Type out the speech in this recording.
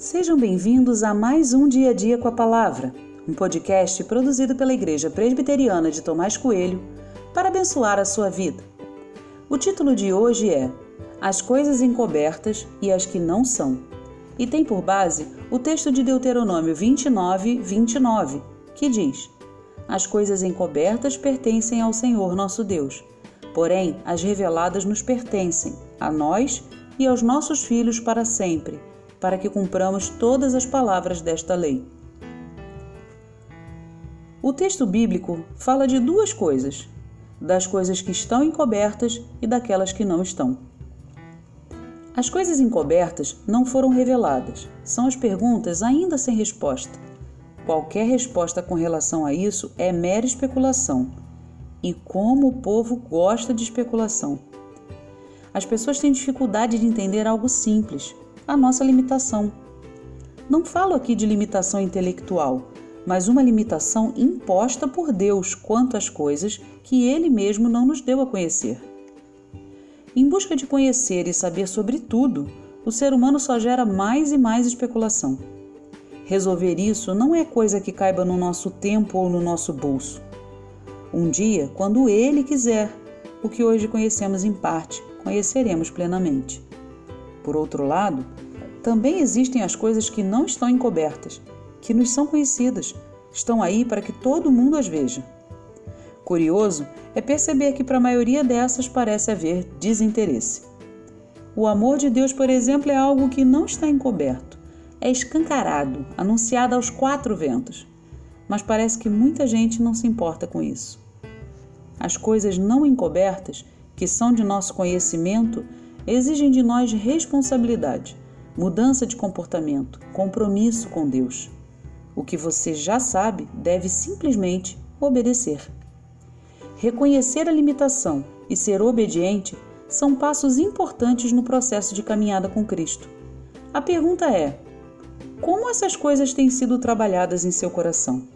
Sejam bem-vindos a mais um Dia a Dia com a Palavra, um podcast produzido pela Igreja Presbiteriana de Tomás Coelho para abençoar a sua vida. O título de hoje é As Coisas Encobertas e as que Não São, e tem por base o texto de Deuteronômio 29, 29, que diz: As coisas encobertas pertencem ao Senhor nosso Deus, porém as reveladas nos pertencem, a nós e aos nossos filhos para sempre para que cumpramos todas as palavras desta lei. O texto bíblico fala de duas coisas: das coisas que estão encobertas e daquelas que não estão. As coisas encobertas não foram reveladas, são as perguntas ainda sem resposta. Qualquer resposta com relação a isso é mera especulação. E como o povo gosta de especulação. As pessoas têm dificuldade de entender algo simples, a nossa limitação. Não falo aqui de limitação intelectual, mas uma limitação imposta por Deus quanto às coisas que Ele mesmo não nos deu a conhecer. Em busca de conhecer e saber sobre tudo, o ser humano só gera mais e mais especulação. Resolver isso não é coisa que caiba no nosso tempo ou no nosso bolso. Um dia, quando Ele quiser, o que hoje conhecemos em parte, conheceremos plenamente. Por outro lado, também existem as coisas que não estão encobertas, que nos são conhecidas, estão aí para que todo mundo as veja. Curioso é perceber que para a maioria dessas parece haver desinteresse. O amor de Deus, por exemplo, é algo que não está encoberto, é escancarado, anunciado aos quatro ventos. Mas parece que muita gente não se importa com isso. As coisas não encobertas, que são de nosso conhecimento, exigem de nós responsabilidade, mudança de comportamento, compromisso com Deus. O que você já sabe deve simplesmente obedecer. Reconhecer a limitação e ser obediente são passos importantes no processo de caminhada com Cristo. A pergunta é: como essas coisas têm sido trabalhadas em seu coração?